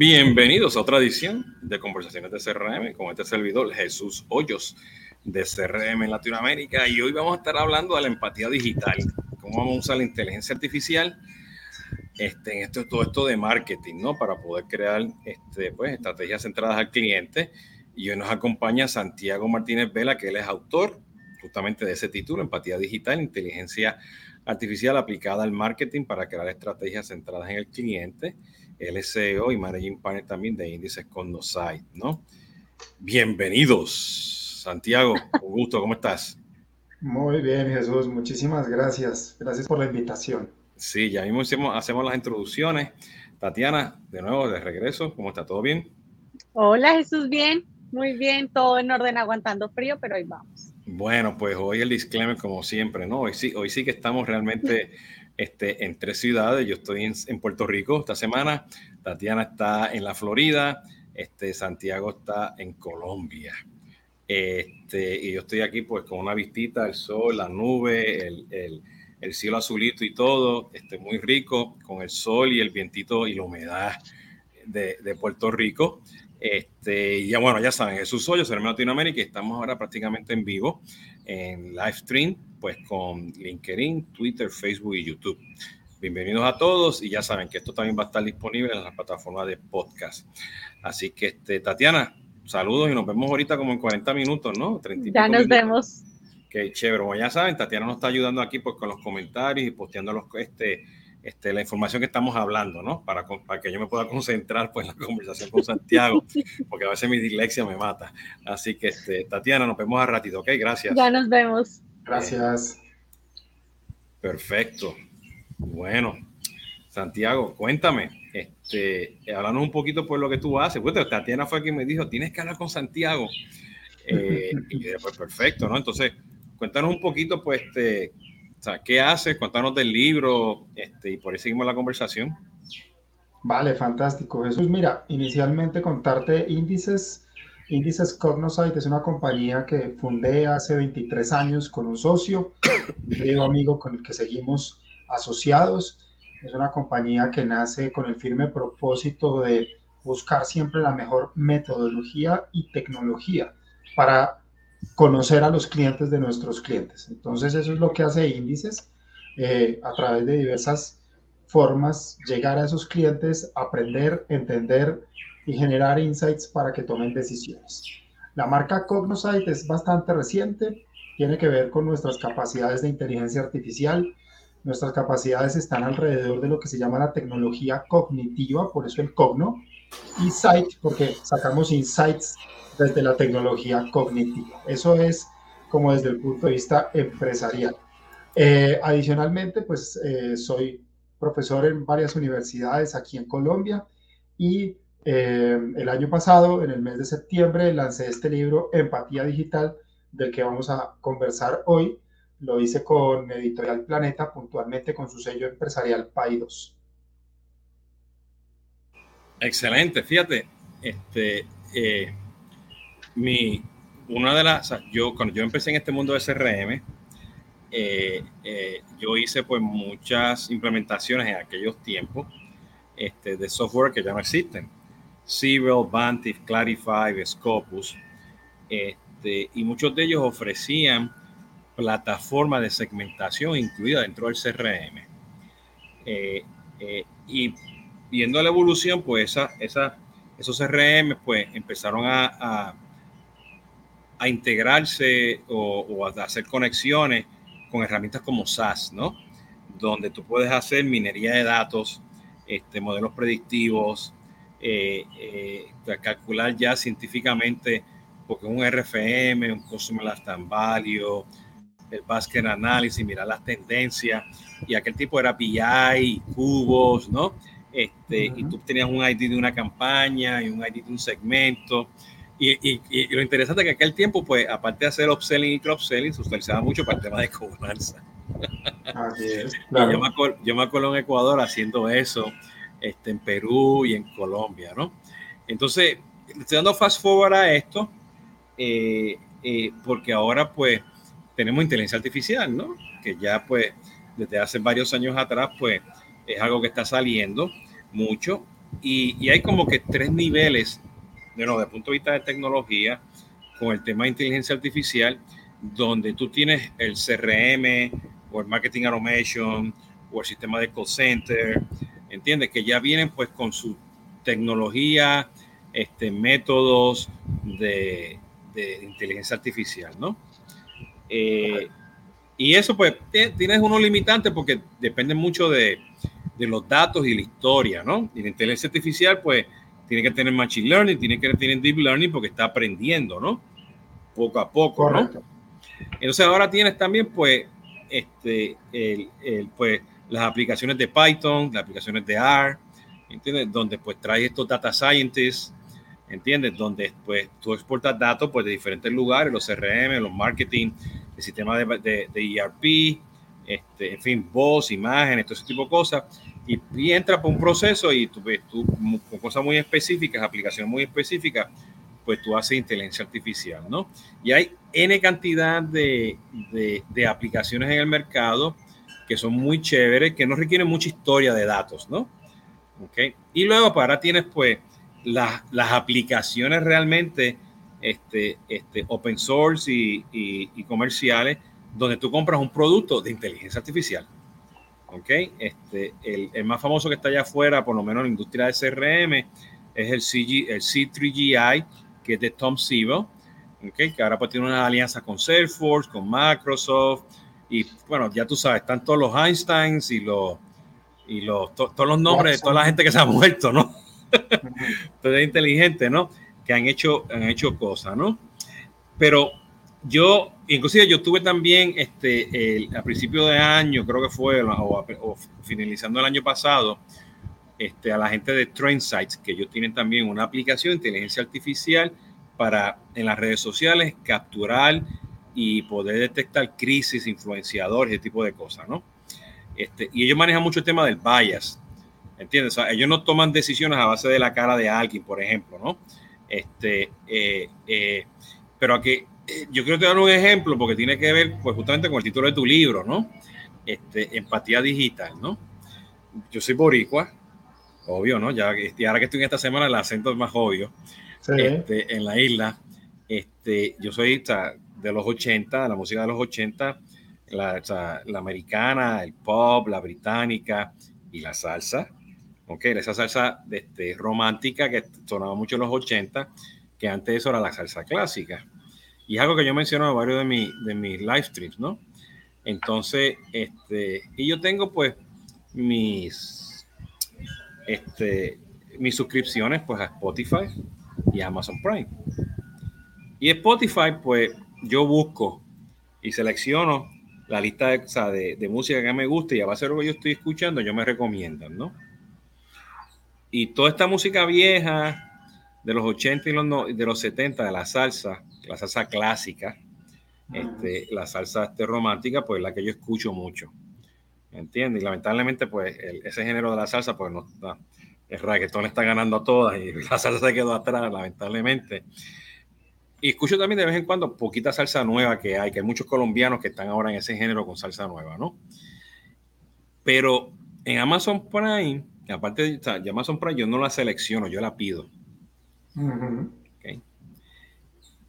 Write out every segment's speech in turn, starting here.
Bienvenidos a otra edición de Conversaciones de CRM con este servidor Jesús Hoyos de CRM en Latinoamérica y hoy vamos a estar hablando de la empatía digital, cómo vamos a usar la inteligencia artificial este, en esto, todo esto de marketing, ¿no? Para poder crear este, pues, estrategias centradas al cliente. Y hoy nos acompaña Santiago Martínez Vela, que él es autor justamente de ese título, Empatía Digital, Inteligencia Artificial aplicada al marketing para crear estrategias centradas en el cliente. Es CEO y Managing Partner también de Índices Condosite, ¿no? Bienvenidos, Santiago, un gusto, ¿cómo estás? Muy bien, Jesús, muchísimas gracias. Gracias por la invitación. Sí, ya mismo hacemos, hacemos las introducciones. Tatiana, de nuevo, de regreso, ¿cómo está? ¿Todo bien? Hola, Jesús, bien, muy bien, todo en orden, aguantando frío, pero ahí vamos. Bueno, pues hoy el disclaimer, como siempre, ¿no? Hoy sí, hoy sí que estamos realmente este, en tres ciudades. Yo estoy en, Puerto Rico esta semana, Tatiana está en la Florida, este, Santiago está en Colombia. Este, y yo estoy aquí pues con una vistita, el sol, la nube, el, el, cielo azulito y todo, este, muy rico, con el sol y el vientito y la humedad de, de Puerto Rico. Este, y ya bueno, ya saben, Jesús Hoyos, hermano Latinoamérica, y estamos ahora prácticamente en vivo en live stream pues con LinkedIn, Twitter, Facebook y YouTube. Bienvenidos a todos y ya saben que esto también va a estar disponible en la plataforma de podcast. Así que, este, Tatiana, saludos y nos vemos ahorita como en 40 minutos, ¿no? ya nos vemos. Qué chévere. Como ya saben, Tatiana nos está ayudando aquí pues, con los comentarios y posteando los, este, este, la información que estamos hablando, ¿no? Para, para, que yo me pueda concentrar pues, en la conversación con Santiago, porque a veces mi dislexia me mata. Así que, este, Tatiana, nos vemos a ratito, ¿ok? Gracias. Ya nos vemos. Gracias. perfecto. Bueno, Santiago, cuéntame, este, háblanos un poquito por lo que tú haces. Bueno, Tatiana fue quien me dijo, tienes que hablar con Santiago. Eh, y pues perfecto, ¿no? Entonces, cuéntanos un poquito, pues, este, ¿qué haces? Cuéntanos del libro este, y por ahí seguimos la conversación. Vale, fantástico. Jesús, mira, inicialmente contarte índices Índices Cognosite es una compañía que fundé hace 23 años con un socio, un querido amigo con el que seguimos asociados. Es una compañía que nace con el firme propósito de buscar siempre la mejor metodología y tecnología para conocer a los clientes de nuestros clientes. Entonces eso es lo que hace Índices eh, a través de diversas formas, llegar a esos clientes, aprender, entender y generar insights para que tomen decisiones. La marca Cognosite es bastante reciente, tiene que ver con nuestras capacidades de inteligencia artificial. Nuestras capacidades están alrededor de lo que se llama la tecnología cognitiva, por eso el Cogno, y Sight, porque sacamos insights desde la tecnología cognitiva. Eso es como desde el punto de vista empresarial. Eh, adicionalmente, pues eh, soy profesor en varias universidades aquí en Colombia y eh, el año pasado, en el mes de septiembre, lancé este libro, Empatía Digital, del que vamos a conversar hoy. Lo hice con Editorial Planeta, puntualmente con su sello empresarial Paidos. Excelente, fíjate, este, eh, mi, una de las, yo cuando yo empecé en este mundo de CRM, eh, yo hice pues muchas implementaciones en aquellos tiempos este, de software que ya no existen Civil, Vantive, Clarify, Scopus, este, y muchos de ellos ofrecían plataformas de segmentación incluida dentro del CRM. Eh, eh, y viendo la evolución, pues esa, esa, esos CRM pues, empezaron a, integrarse o, a hacer conexiones con herramientas como SAS, ¿no? Donde tú puedes hacer minería de datos, este, modelos predictivos, eh, eh, calcular ya científicamente, porque un RFM, un Customer Lifetime Value, el Basket Analysis, mirar las tendencias, y aquel tipo era BI, cubos, ¿no? Este, Y tú tenías un ID de una campaña y un ID de un segmento. Y, lo interesante es que aquel tiempo, pues, aparte de hacer upselling y cross-selling, se utilizaba mucho para el tema de cobranza. yo, me acuerdo, yo me acuerdo en Ecuador haciendo eso este, en Perú y en Colombia, ¿no? Entonces, estoy dando fast forward a esto, eh, eh, porque ahora pues tenemos inteligencia artificial, ¿no? Que ya pues desde hace varios años atrás pues es algo que está saliendo mucho y, hay como que tres niveles, de desde el punto de vista de tecnología, con el tema de inteligencia artificial, donde tú tienes el CRM o el Marketing Automation o el sistema de call center, ¿entiendes? Que ya vienen pues con su tecnología, este, métodos de, inteligencia artificial, ¿no? Eh, y eso pues tienes unos limitantes porque depende mucho de, de, los datos y la historia, ¿no? Y la inteligencia artificial pues tiene que tener machine learning, tiene que tener deep learning porque está aprendiendo, ¿no? Poco a poco, ¿no? Entonces ahora tienes también pues, este, el, el, pues las aplicaciones de Python, las aplicaciones de R, ¿entiendes? Donde pues trae estos data scientists, ¿entiendes? Donde pues tú exportas datos pues de diferentes lugares, los CRM, los marketing, el sistema de, de, ERP, este, en fin, voz, imágenes, todo ese tipo de cosas, y, y entra por un proceso y tú, ves tú con cosas muy específicas, aplicaciones muy específicas, pues tú haces inteligencia artificial, ¿no? Y hay N cantidad de, de, de aplicaciones en el mercado que son muy chéveres, que no requieren mucha historia de datos, ¿no? Okay. Y luego para pues, tienes pues las, las aplicaciones realmente este, este, open source y, y, comerciales donde tú compras un producto de inteligencia artificial. ¿Ok? Este, el, el, más famoso que está allá afuera, por lo menos en la industria de CRM, es el, CG, el C3GI, que es de Tom Siebel, ¿ok? que ahora pues tiene una alianza con Salesforce, con Microsoft, y bueno, ya tú sabes, están todos los Einsteins y los, y los, todos los nombres de toda la gente que se ha muerto, ¿no? Entonces inteligente, ¿no? Que han hecho, han hecho cosas, ¿no? Pero yo, inclusive yo tuve también, este, a principio de año, creo que fue, o, finalizando el año pasado, este, a la gente de Trendsites, que ellos tienen también una aplicación de inteligencia artificial para en las redes sociales capturar y poder detectar crisis, influenciadores, ese tipo de cosas, ¿no? Este, y ellos manejan mucho el tema del bias, ¿entiendes? O ellos no toman decisiones a base de la cara de alguien, por ejemplo, ¿no? Este, eh, eh, pero aquí eh, yo quiero te dar un ejemplo porque tiene que ver pues justamente con el título de tu libro, ¿no? Este, empatía digital, ¿no? Yo soy boricua, obvio, ¿no? Ya y ahora que estoy en esta semana el acento es más obvio. Este, en la isla, este, yo soy, de los 80, la música de los 80, la, la, americana, el pop, la británica y la salsa. Ok, esa salsa este, romántica que sonaba mucho en los 80, que antes eso era la salsa clásica. Y es algo que yo menciono en varios de, mi, de mis live streams, ¿no? Entonces, este, y yo tengo pues mis, este, mis suscripciones pues a Spotify y a Amazon Prime. Y Spotify pues yo busco y selecciono la lista de, música que me gusta y a base de lo que yo estoy escuchando, yo me recomiendan, ¿no? Y toda esta música vieja de los 80 y los, de los 70, de la salsa, la salsa clásica, este, la salsa este, romántica, pues la que yo escucho mucho. ¿Me entiendes? Y lamentablemente, pues ese género de la salsa, pues no, no el reggaetón está ganando a todas y la salsa se quedó atrás, lamentablemente. Y escucho también de vez en cuando poquita salsa nueva que hay, que hay muchos colombianos que están ahora en ese género con salsa nueva, ¿no? Pero en Amazon Prime, aparte de, Amazon Prime, yo no la selecciono, yo la pido.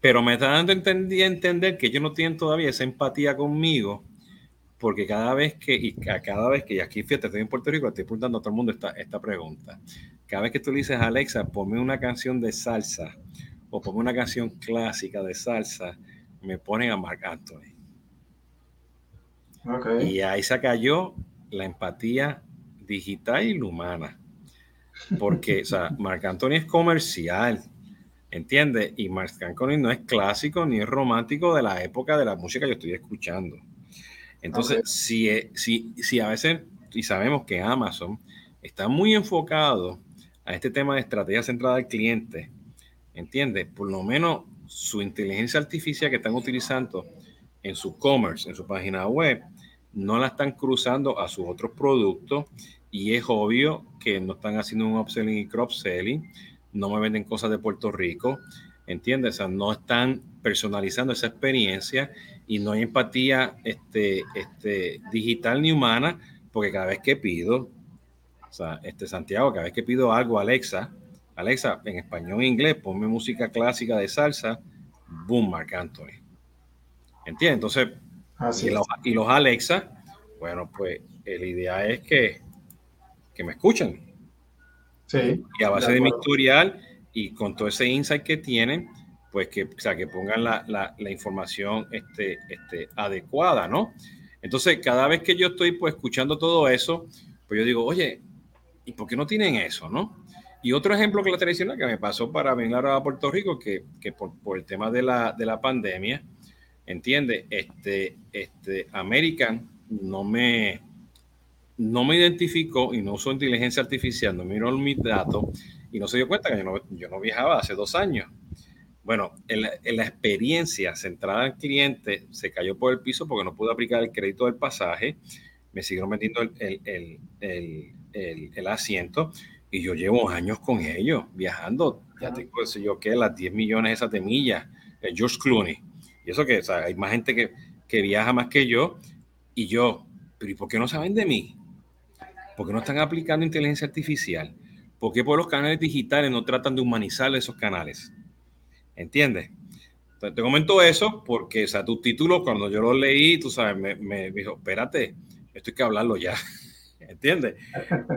Pero me está dando a entender que ellos no tienen todavía esa empatía conmigo, porque cada vez que, y cada vez que, y aquí fíjate, estoy en Puerto Rico, estoy preguntando a todo el mundo esta, esta pregunta. Cada vez que tú le dices a Alexa, ponme una canción de salsa, o pongo una canción clásica de salsa, me ponen a Marc Anthony. Y ahí se cayó la empatía digital y humana. Porque, o sea, Marc Anthony es comercial, ¿entiendes? Y Marc Anthony no es clásico ni es romántico de la época de la música que yo estoy escuchando. Entonces, si, si, si a veces, y sabemos que Amazon está muy enfocado a este tema de estrategia centrada al cliente, ¿Entiendes? Por lo menos su inteligencia artificial que están utilizando en su commerce, en su página web, no la están cruzando a sus otros productos y es obvio que no están haciendo un upselling y crop-selling, no me venden cosas de Puerto Rico, ¿entiendes? O sea, no están personalizando esa experiencia y no hay empatía este, este, digital ni humana, porque cada vez que pido O sea, este Santiago, cada vez que pido algo, Alexa, Alexa, en español e inglés, ponme música clásica de salsa, boom, Marc Anthony. ¿Entiendes? Entonces, y, los, y, los, Alexa, bueno, pues la idea es que, que me escuchen. Sí. Y a base de, mi historial y con todo ese insight que tienen, pues que, o sea, que pongan la, la, la, información este, este, adecuada, ¿no? Entonces, cada vez que yo estoy pues escuchando todo eso, pues yo digo, oye, ¿y por qué no tienen eso, no? Y otro ejemplo que la tradicional que me pasó para venir a Puerto Rico, que, que por, por, el tema de la, de la pandemia, entiende, este, este American no me, no me identificó y no usó inteligencia artificial, no miró mis datos y no se dio cuenta que yo no, yo no viajaba hace dos años. Bueno, en la, experiencia centrada en cliente se cayó por el piso porque no pude aplicar el crédito del pasaje, me siguieron metiendo el, el, asiento y yo llevo años con ellos viajando, ya tengo, yo qué, las 10 millones esas de millas, George Clooney. Y eso que, o sea, hay más gente que, que viaja más que yo y yo, pero ¿y por qué no saben de mí? ¿Por qué no están aplicando inteligencia artificial? ¿Por qué por los canales digitales no tratan de humanizar esos canales? ¿Entiendes? Entonces, te comento eso porque, o sea, tu título, cuando yo lo leí, tú sabes, me, me dijo, espérate, esto hay que hablarlo ya. ¿Entiendes?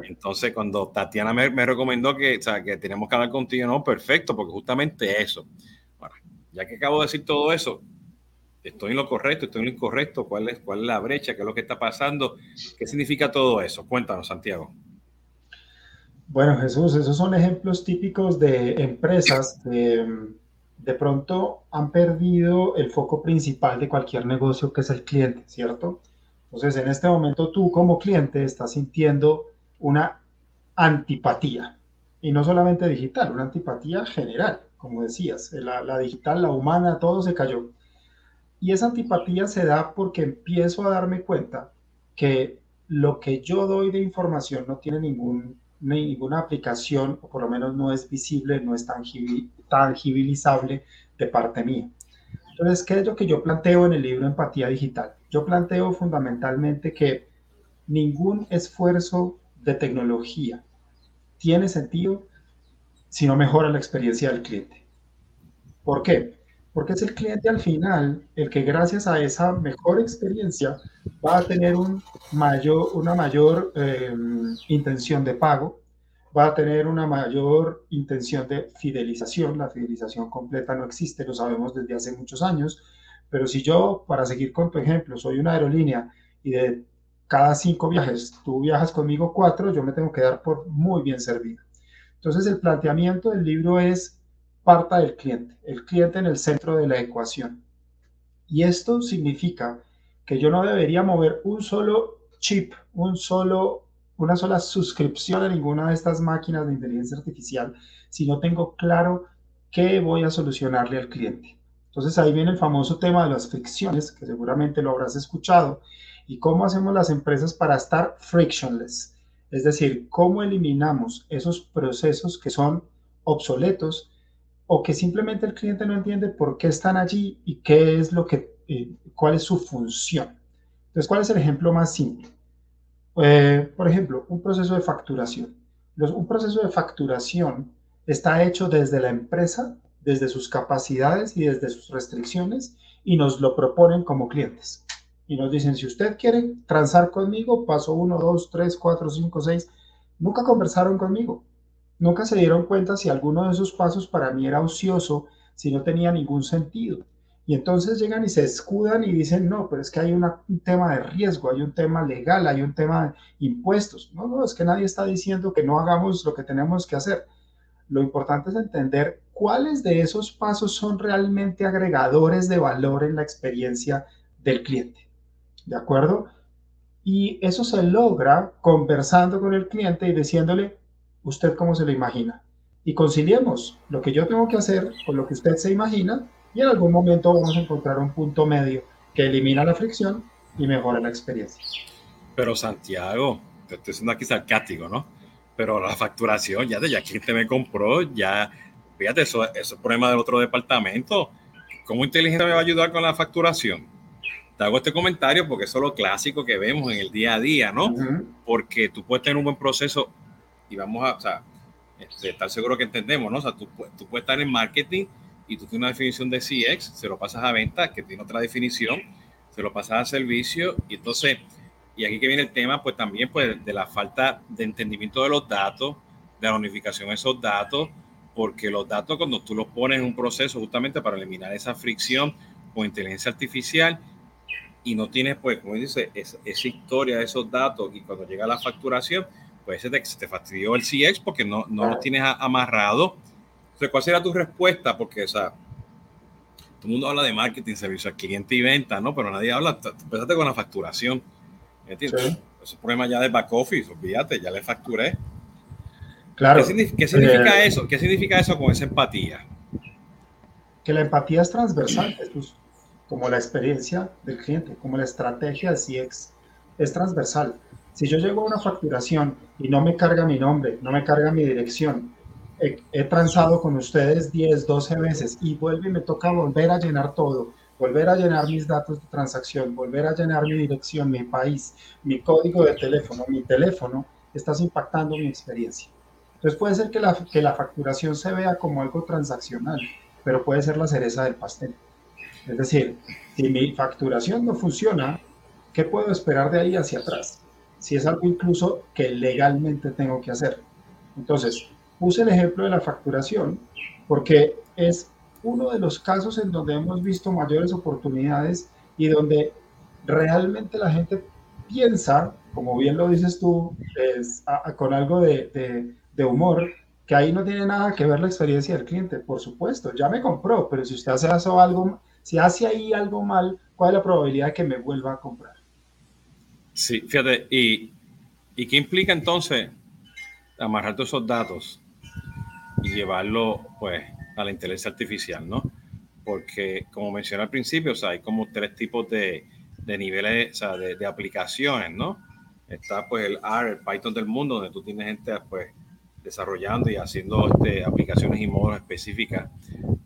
Entonces, cuando Tatiana me, me, recomendó que, o sea, que teníamos que hablar contigo, no, perfecto, porque justamente eso. Bueno, ya que acabo de decir todo eso, estoy en lo correcto, estoy en lo incorrecto, cuál es, cuál es la brecha, qué es lo que está pasando, qué significa todo eso. Cuéntanos, Santiago. Bueno, Jesús, esos son ejemplos típicos de empresas que de pronto han perdido el foco principal de cualquier negocio, que es el cliente, ¿cierto? Entonces, en este momento tú como cliente estás sintiendo una antipatía, y no solamente digital, una antipatía general, como decías, la, la digital, la humana, todo se cayó. Y esa antipatía se da porque empiezo a darme cuenta que lo que yo doy de información no tiene ningún, ninguna aplicación, o por lo menos no es visible, no es tangibilizable de parte mía. Entonces, ¿qué es lo que yo planteo en el libro Empatía Digital? Yo planteo fundamentalmente que ningún esfuerzo de tecnología tiene sentido si no mejora la experiencia del cliente. ¿Por qué? Porque es el cliente al final el que gracias a esa mejor experiencia va a tener una mayor eh, intención de pago, va a tener una mayor intención de fidelización. La fidelización completa no existe, lo sabemos desde hace muchos años, pero si yo, para seguir con tu ejemplo, soy una aerolínea y de cada cinco viajes tú viajas conmigo cuatro, yo me tengo que dar por muy bien servido. Entonces el planteamiento del libro es parta del cliente, el cliente en el centro de la ecuación. Y esto significa que yo no debería mover un solo chip, un solo una sola suscripción a ninguna de estas máquinas de inteligencia artificial si no tengo claro qué voy a solucionarle al cliente. Entonces ahí viene el famoso tema de las fricciones, que seguramente lo habrás escuchado, y cómo hacemos las empresas para estar frictionless, es decir, cómo eliminamos esos procesos que son obsoletos o que simplemente el cliente no entiende por qué están allí y qué es lo que, eh, cuál es su función. Entonces, ¿cuál es el ejemplo más simple? Eh, por ejemplo, un proceso de facturación. un proceso de facturación está hecho desde la empresa, desde sus capacidades y desde sus restricciones y nos lo proponen como clientes. Y nos dicen, si usted quiere transar conmigo, paso 1, 2, 3, 4, 5, 6. Nunca conversaron conmigo. Nunca se dieron cuenta si alguno de esos pasos para mí era ocioso, si no tenía ningún sentido. Y entonces llegan y se escudan y dicen, no, pero es que hay un tema de riesgo, hay un tema legal, hay un tema de impuestos. No, no, es que nadie está diciendo que no hagamos lo que tenemos que hacer. Lo importante es entender cuáles de esos pasos son realmente agregadores de valor en la experiencia del cliente. ¿De acuerdo? Y eso se logra conversando con el cliente y diciéndole, ¿usted cómo se lo imagina? Y conciliemos lo que yo tengo que hacer con lo que usted se imagina y en algún momento vamos a encontrar un punto medio que elimina la fricción y mejora la experiencia. Pero Santiago, te estoy siendo aquí sarcástico, ¿no? Pero la facturación, ya de ya quien te me compró, ya, fíjate, eso, eso es el problema del otro departamento. ¿Cómo inteligencia me va a ayudar con la facturación? Te hago este comentario porque eso es lo clásico que vemos en el día a día, ¿no? Porque tú puedes tener un buen proceso y vamos a, este, estar seguro que entendemos, ¿no? O sea, tú, puedes estar en marketing y tú tienes una definición de CX, se lo pasas a venta, que tiene otra definición, se lo pasas a servicio, y entonces, y aquí que viene el tema, pues también pues de la falta de entendimiento de los datos, de la unificación de esos datos, porque los datos cuando tú los pones en un proceso justamente para eliminar esa fricción con inteligencia artificial y no tienes, pues, como dice, esa, historia de esos datos y cuando llega la facturación, pues se te, te fastidió el CX porque no, no lo tienes amarrado. Entonces, ¿cuál será tu respuesta? Porque, o sea, todo el mundo habla de marketing, servicio al cliente y venta, ¿no? Pero nadie habla, empezaste con la facturación. ¿Entiendes? Es un problema ya de back office, olvídate, ya le facturé. Claro. ¿Qué, significa, eh, eso? ¿Qué significa eso con esa empatía? Que la empatía es transversal, Jesús, como la experiencia del cliente, como la estrategia de CX, es transversal. Si yo llego a una facturación y no me carga mi nombre, no me carga mi dirección, he, transado con ustedes 10, 12 veces y vuelve y me toca volver a llenar todo, volver a llenar mis datos de transacción, volver a llenar mi dirección, mi país, mi código de teléfono, mi teléfono, estás impactando mi experiencia. Entonces puede ser que la, que la facturación se vea como algo transaccional, pero puede ser la cereza del pastel. Es decir, si mi facturación no funciona, ¿qué puedo esperar de ahí hacia atrás? Si es algo incluso que legalmente tengo que hacer. Entonces, puse el ejemplo de la facturación porque es uno de los casos en donde hemos visto mayores oportunidades y donde realmente la gente piensa, como bien lo dices tú, con algo de, humor, que ahí no tiene nada que ver la experiencia del cliente, por supuesto, ya me compró, pero si usted hace algo, si hace ahí algo mal, ¿cuál es la probabilidad de que me vuelva a comprar? Sí, fíjate, ¿y, y qué implica entonces amarrar todos esos datos y llevarlo pues a la inteligencia artificial, ¿no? Porque como mencioné al principio, o sea, hay como tres tipos de, de niveles, o sea, de, de, aplicaciones, ¿no? Está pues el R, el Python del mundo, donde tú tienes gente pues desarrollando y haciendo este, aplicaciones y modos específicas.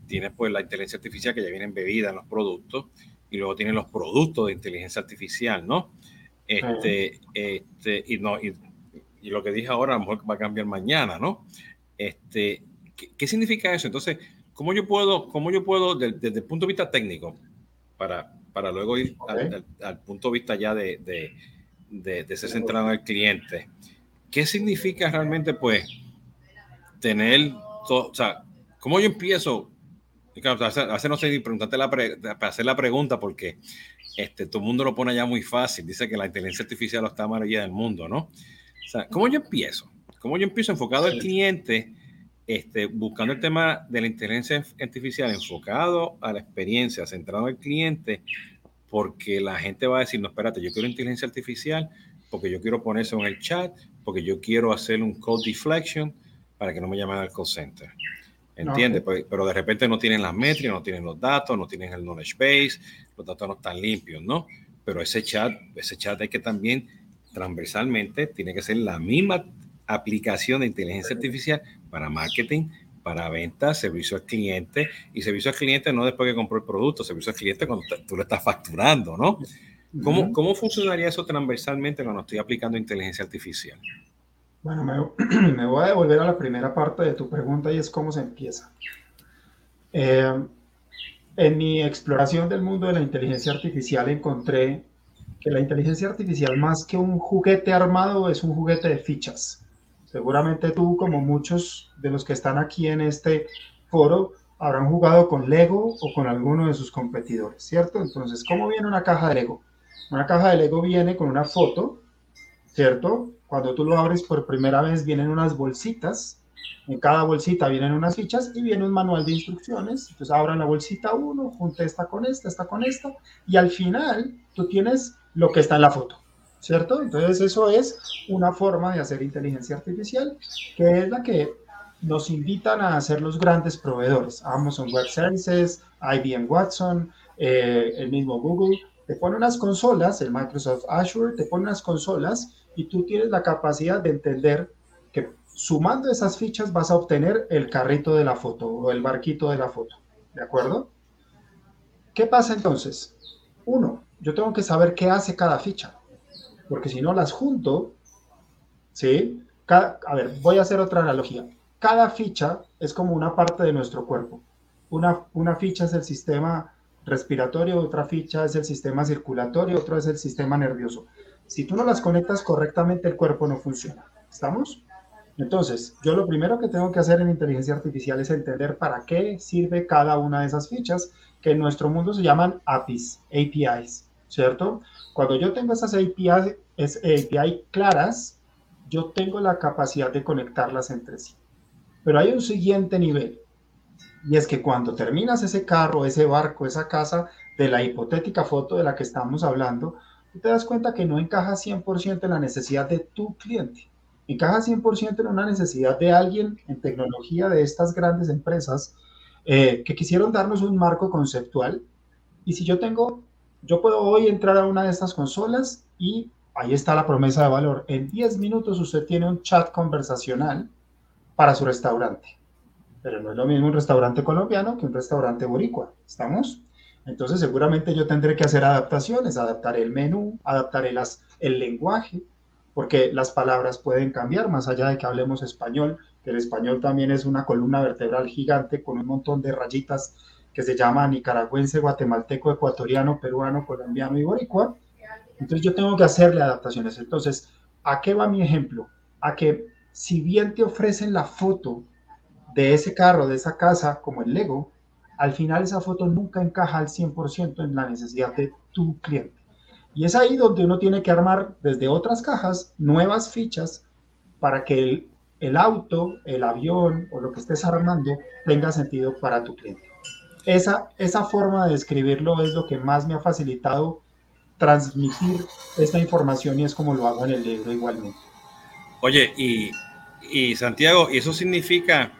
Tienes pues la inteligencia artificial que ya viene embebida en los productos y luego tienes los productos de inteligencia artificial, ¿no? Este, este, y, no y, lo que dije ahora a lo mejor va a cambiar mañana, ¿no? Este, ¿qué, significa eso? Entonces, ¿cómo yo puedo, cómo yo puedo desde, el punto de vista técnico, para, para luego ir al, punto de vista ya de, de, de, de ser centrado en el cliente, ¿qué significa realmente, pues, tener, todo, o sea, ¿cómo yo empiezo? A veces no sé ni preguntarte la para hacer la pregunta porque este, todo el mundo lo pone ya muy fácil. Dice que la inteligencia artificial está maravilla del mundo, ¿no? O sea, ¿cómo yo empiezo? ¿Cómo yo empiezo enfocado al cliente, este, buscando el tema de la inteligencia artificial enfocado a la experiencia, centrado en el cliente? Porque la gente va a decir, no, espérate, yo quiero inteligencia artificial porque yo quiero poner eso en el chat, porque yo quiero hacer un code deflection, para que no me llamen al call center. ¿Entiendes? Pero de repente no tienen las métricas, no tienen los datos, no tienen el knowledge base, los datos no están limpios, ¿no? Pero ese chat, ese chat hay que también transversalmente, tiene que ser la misma aplicación de inteligencia artificial para marketing, para ventas, servicio al cliente y servicio al cliente no después que compró el producto, servicio al cliente cuando tú lo estás facturando, ¿no? ¿Cómo, ¿Cómo funcionaría eso transversalmente cuando estoy aplicando inteligencia artificial? Bueno, me, voy a devolver a la primera parte de tu pregunta y es cómo se empieza. Eh, en mi exploración del mundo de la inteligencia artificial encontré que la inteligencia artificial más que un juguete armado es un juguete de fichas. Seguramente tú, como muchos de los que están aquí en este foro, habrán jugado con Lego o con alguno de sus competidores, ¿cierto? Entonces, ¿cómo viene una caja de Lego? Una caja de Lego viene con una foto, ¿cierto? Cuando tú lo abres por primera vez vienen unas bolsitas, en cada bolsita vienen unas fichas y viene un manual de instrucciones. Entonces abran la bolsita 1, junte esta con esta, esta con esta, y al final tú tienes lo que está en la foto, ¿cierto? Entonces eso es una forma de hacer inteligencia artificial, que es la que nos invitan a hacer los grandes proveedores, Amazon Web Services, IBM Watson, eh, el mismo Google, te pone unas consolas, el Microsoft Azure, te pone unas consolas y tú tienes la capacidad de entender que sumando esas fichas vas a obtener el carrito de la foto o el barquito de la foto. ¿De acuerdo? ¿Qué pasa entonces? Uno, yo tengo que saber qué hace cada ficha, porque si no las junto, ¿sí? a ver, voy a hacer otra analogía. Cada ficha es como una parte de nuestro cuerpo. Una, una ficha es el sistema respiratorio, otra ficha es el sistema circulatorio, otra es el sistema nervioso. Si tú no las conectas correctamente, el cuerpo no funciona. ¿Estamos? Entonces, yo lo primero que tengo que hacer en inteligencia artificial es entender para qué sirve cada una de esas fichas, que en nuestro mundo se llaman APIs, APIs, ¿cierto? Cuando yo tengo esas APIs, es API claras, yo tengo la capacidad de conectarlas entre sí. Pero hay un siguiente nivel, y es que cuando terminas ese carro, ese barco, esa casa de la hipotética foto de la que estamos hablando, tú te das cuenta que no encaja 100% en la necesidad de tu cliente encaja 100% en una necesidad de alguien en tecnología de estas grandes empresas eh, que quisieron darnos un marco conceptual. Y si yo tengo, yo puedo hoy entrar a una de estas consolas y ahí está la promesa de valor. En 10 minutos usted tiene un chat conversacional para su restaurante. Pero no es lo mismo un restaurante colombiano que un restaurante boricua. ¿Estamos? Entonces seguramente yo tendré que hacer adaptaciones, adaptar el menú, adaptar el, el lenguaje, porque las palabras pueden cambiar, más allá de que hablemos español, que el español también es una columna vertebral gigante con un montón de rayitas que se llama nicaragüense, guatemalteco, ecuatoriano, peruano, colombiano y boricua. Entonces yo tengo que hacerle adaptaciones. Entonces, ¿a qué va mi ejemplo? A que si bien te ofrecen la foto de ese carro, de esa casa, como el Lego, al final esa foto nunca encaja al 100% en la necesidad de tu cliente. Y es ahí donde uno tiene que armar desde otras cajas nuevas fichas para que el, el auto, el avión o lo que estés armando tenga sentido para tu cliente. Esa, esa forma de describirlo es lo que más me ha facilitado transmitir esta información y es como lo hago en el libro igualmente. Oye, y, y Santiago, ¿y eso significa,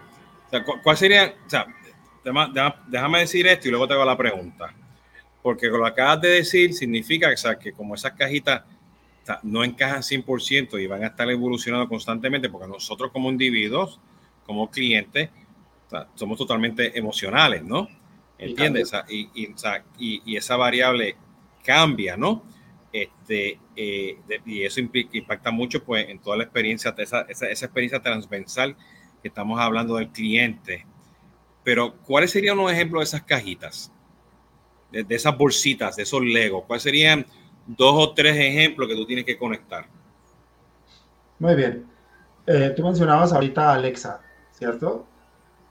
cuál sería, o sea, déjame decir esto y luego te hago la pregunta porque lo acabas de decir significa que como esas cajitas no encajan 100% y van a estar evolucionando constantemente, porque nosotros como individuos, como clientes, somos totalmente emocionales, ¿no? ¿Entiendes? Y, y, esa variable cambia, ¿no? Este, eh, y eso impacta mucho pues, en toda la experiencia, esa, esa, esa experiencia transversal que estamos hablando del cliente. Pero, ¿cuáles serían unos ejemplos de esas cajitas? de, esas bolsitas, de esos Legos? ¿Cuáles serían dos o tres ejemplos que tú tienes que conectar? Muy bien. Eh, tú mencionabas ahorita a Alexa, ¿cierto?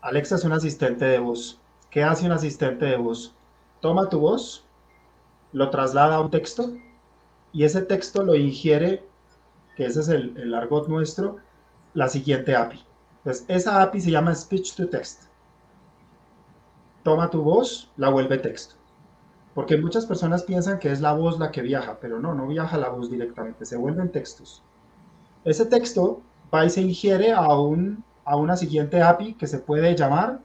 Alexa es un asistente de voz. ¿Qué hace un asistente de voz? Toma tu voz, lo traslada a un texto y ese texto lo ingiere, que ese es el, el argot nuestro, la siguiente API. Entonces, esa API se llama Speech to Text. Toma tu voz, la vuelve texto. Porque muchas personas piensan que es la voz la que viaja, pero no, no viaja la voz directamente, se vuelven textos. Ese texto va y se ingiere a, un, a una siguiente API que se puede llamar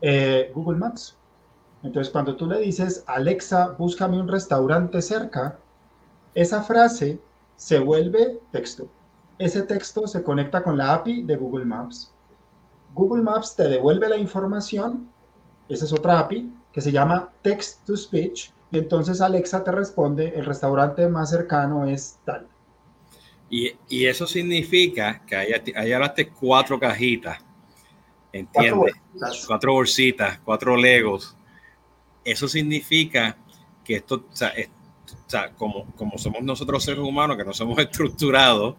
eh, Google Maps. Entonces, cuando tú le dices, Alexa, búscame un restaurante cerca, esa frase se vuelve texto. Ese texto se conecta con la API de Google Maps. Google Maps te devuelve la información, esa es otra API, que se llama Text to Speech y entonces Alexa te responde, el restaurante más cercano es tal. Y, y eso significa que hay, hay cuatro cajitas, ¿entiendes? Cuatro bolsitas. cuatro legos. Eso significa que esto, o sea, o sea, como, como somos nosotros seres humanos, que no somos estructurados,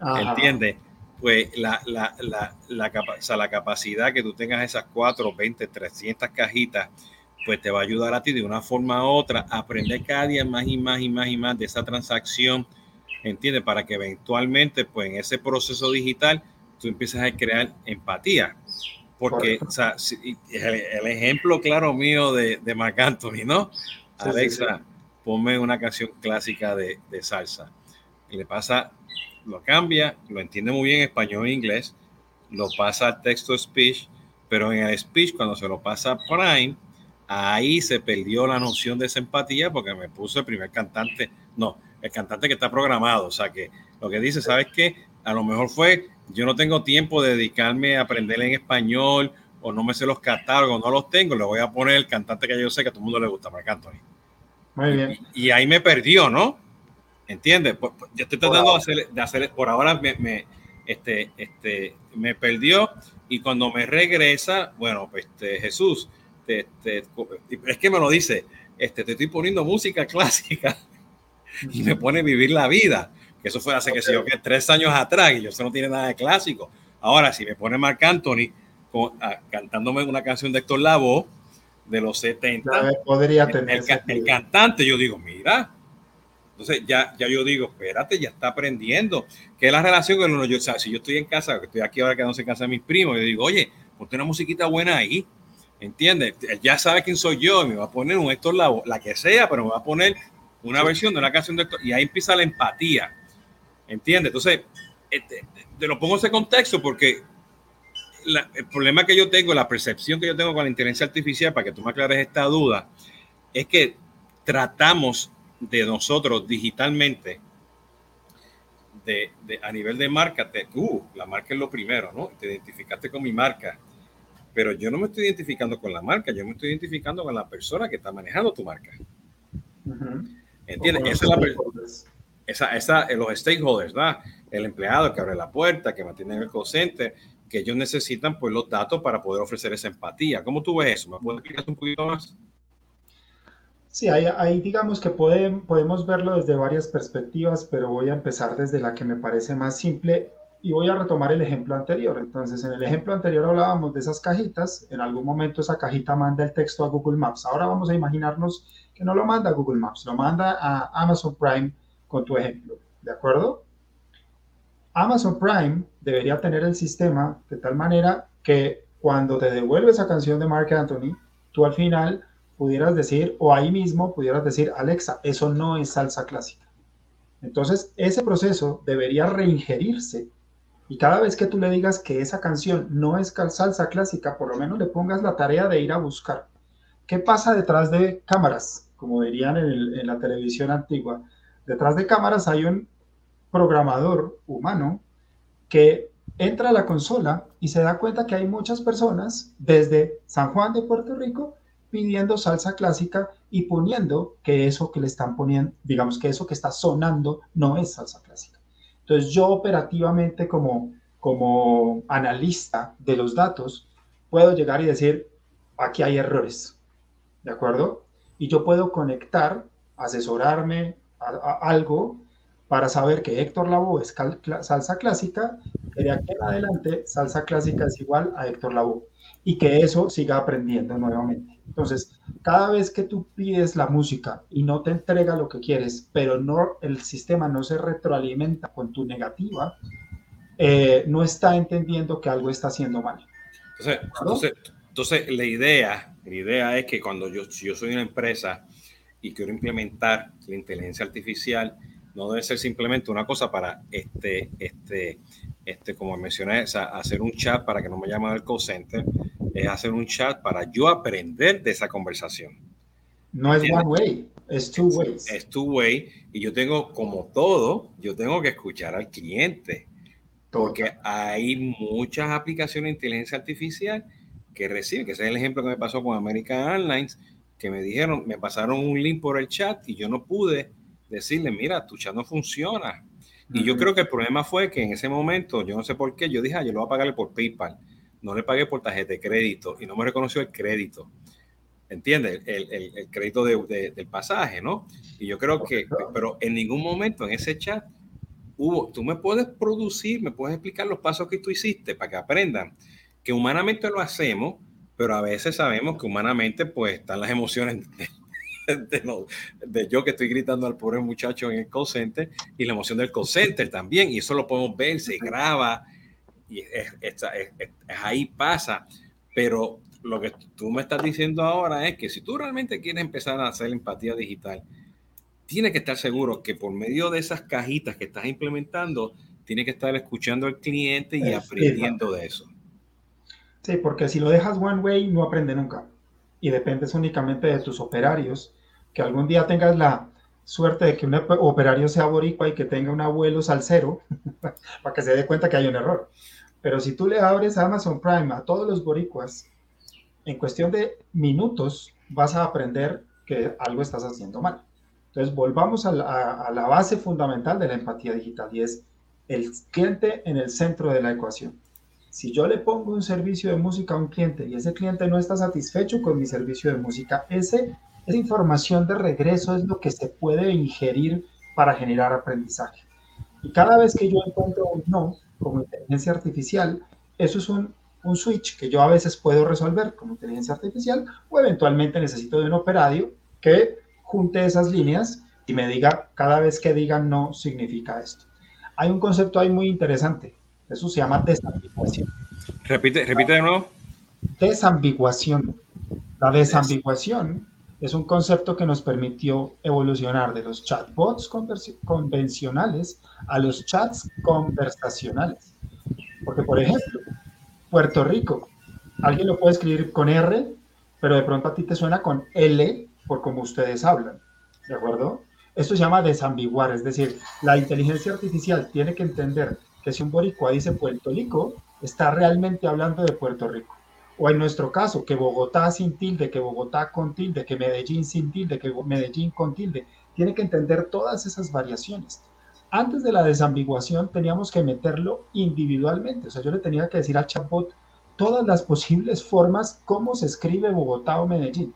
¿entiendes? Pues la, la, la, la, o sea, la capacidad que tú tengas esas cuatro, 20, 300 cajitas pues te va a ayudar a ti de una forma u otra a aprender cada día más y más y más y más de esa transacción, ¿entiendes? Para que eventualmente, pues en ese proceso digital, tú empieces a crear empatía. Porque, o sea, el, ejemplo claro mío de, de Marc Anthony, ¿no? Alexa, ponme una canción clásica de, de salsa. Y le pasa, lo cambia, lo entiende muy bien español e inglés, lo pasa al texto speech, pero en el speech, cuando se lo pasa a Prime, ahí se perdió la noción de esa empatía porque me puso el primer cantante, no, el cantante que está programado, o sea que lo que dice, ¿sabes qué? A lo mejor fue, yo no tengo tiempo de dedicarme a aprender en español o no me sé los catálogos, no los tengo, le voy a poner el cantante que yo sé que a todo el mundo le gusta, Marc Anthony. Muy bien. Y, ahí me perdió, ¿no? ¿Entiendes? Pues, pues, yo estoy tratando de hacer, de hacer, por ahora me, este, este, me perdió y cuando me regresa, bueno, pues este, Jesús, es que me lo dice, este, te estoy poniendo música clásica y me pone a vivir la vida, que eso fue hace que sé yo que tres años atrás y yo eso no tiene nada de clásico. Ahora, si me pone Marc Anthony ah, cantándome una canción de Héctor Lavoe de los 70, podría tener el, cantante, yo digo, mira, entonces ya, ya yo digo, espérate, ya está aprendiendo. Que es la relación con uno, yo, o sea, si yo estoy en casa, que estoy aquí ahora quedándose en casa de mis primos, yo digo, oye, ponte una musiquita buena ahí. ¿Entiendes? Ya sabe quién soy yo me va a poner un Héctor Lavoe, la que sea, pero me va a poner una versión de una canción de Héctor y ahí empieza la empatía. ¿Entiendes? Entonces, este, te lo pongo en ese contexto porque el problema que yo tengo, la percepción que yo tengo con la inteligencia artificial, para que tú me aclares esta duda, es que tratamos de nosotros digitalmente, de, a nivel de marca, te, uh, la marca es lo primero, ¿no? Te identificaste con mi marca, pero yo no me estoy identificando con la marca, yo me estoy identificando con la persona que está manejando tu marca. ¿Entiendes? Esa es la esa, esa, los stakeholders, ¿verdad? El empleado que abre la puerta, que mantiene el call que ellos necesitan pues los datos para poder ofrecer esa empatía. ¿Cómo tú ves eso? ¿Me puedes explicar un poquito más? Sí, ahí, digamos que podemos verlo desde varias perspectivas, pero voy a empezar desde la que me parece más simple y voy a retomar el ejemplo anterior. Entonces, en el ejemplo anterior hablábamos de esas cajitas, en algún momento esa cajita manda el texto a Google Maps. Ahora vamos a imaginarnos que no lo manda a Google Maps, lo manda a Amazon Prime con tu ejemplo, ¿de acuerdo? Amazon Prime debería tener el sistema de tal manera que cuando te devuelve esa canción de Mark Anthony, tú al final pudieras decir, o ahí mismo pudieras decir, Alexa, eso no es salsa clásica. Entonces, ese proceso debería reingerirse y cada vez que tú le digas que esa canción no es salsa clásica, por lo menos le pongas la tarea de ir a buscar. ¿Qué pasa detrás de cámaras? Como dirían en, la televisión antigua. Detrás de cámaras hay un programador humano que entra a la consola y se da cuenta que hay muchas personas desde San Juan de Puerto Rico pidiendo salsa clásica y poniendo que eso que le están poniendo, digamos que eso que está sonando no es salsa clásica. Entonces yo operativamente como, como analista de los datos puedo llegar y decir, aquí hay errores, ¿de acuerdo? Y yo puedo conectar, asesorarme a, algo para saber que Héctor Lavoe es salsa clásica, y de aquí en adelante salsa clásica es igual a Héctor Lavoe y que eso siga aprendiendo nuevamente. Entonces, cada vez que tú pides la música y no te entrega lo que quieres, pero no el sistema no se retroalimenta con tu negativa, eh, no está entendiendo que algo está haciendo mal. Entonces, entonces, la idea, la idea es que cuando yo, si yo soy una empresa y quiero implementar la inteligencia artificial, no debe ser simplemente una cosa para este, este, este, como mencioné, hacer un chat para que no me llamen al call center, es hacer un chat para yo aprender de esa conversación. No es one way, es two ways. Es two way y yo tengo, como todo, yo tengo que escuchar al cliente. Porque hay muchas aplicaciones de inteligencia artificial que reciben, que ese es el ejemplo que me pasó con American Airlines, que me dijeron, me pasaron un link por el chat y yo no pude decirle, mira, tu chat no funciona. Y yo creo que el problema fue que en ese momento, yo no sé por qué, yo dije, ah, yo lo voy a pagarle por PayPal no le pagué por tarjeta de crédito y no me reconoció el crédito. ¿Entiendes? El, el, crédito de, del pasaje, ¿no? Y yo creo que, pero en ningún momento en ese chat hubo, tú me puedes producir, me puedes explicar los pasos que tú hiciste para que aprendan que humanamente lo hacemos, pero a veces sabemos que humanamente pues están las emociones de, de, yo que estoy gritando al pobre muchacho en el call center y la emoción del call center también, y eso lo podemos ver, se graba, y es, ahí pasa. Pero lo que tú me estás diciendo ahora es que si tú realmente quieres empezar a hacer empatía digital, tienes que estar seguro que por medio de esas cajitas que estás implementando, tienes que estar escuchando al cliente y aprendiendo de eso. Sí, porque si lo dejas one way, no aprende nunca. Y dependes únicamente de tus operarios, que algún día tengas la suerte de que un operario sea boricua y que tenga un abuelo salsero, para que se dé cuenta que hay un error. Pero si tú le abres Amazon Prime a todos los boricuas, en cuestión de minutos vas a aprender que algo estás haciendo mal. Entonces, volvamos a la, base fundamental de la empatía digital y es el cliente en el centro de la ecuación. Si yo le pongo un servicio de música a un cliente y ese cliente no está satisfecho con mi servicio de música, ese, esa información de regreso es lo que se puede ingerir para generar aprendizaje. Y cada vez que yo encuentro un no como inteligencia artificial, eso es un, un switch que yo a veces puedo resolver como inteligencia artificial o eventualmente necesito de un operario que junte esas líneas y me diga cada vez que digan no significa esto. Hay un concepto ahí muy interesante eso se llama desambiguación. Repite, repite de nuevo. Desambiguación. La desambiguación es un concepto que nos permitió evolucionar de los chatbots convencionales a los chats conversacionales. Porque, por ejemplo, Puerto Rico, alguien lo puede escribir con R, pero de pronto a ti te suena con L por como ustedes hablan. ¿De acuerdo? Esto se llama desambiguar, es decir, la inteligencia artificial tiene que entender que si un boricua dice Puerto Rico, está realmente hablando de Puerto Rico. O en nuestro caso, que Bogotá sin tilde, que Bogotá con tilde, que Medellín sin tilde, que Medellín con tilde. Tiene que entender todas esas variaciones. Antes de la desambiguación teníamos que meterlo individualmente. O sea, yo le tenía que decir al chatbot todas las posibles formas cómo se escribe Bogotá o Medellín.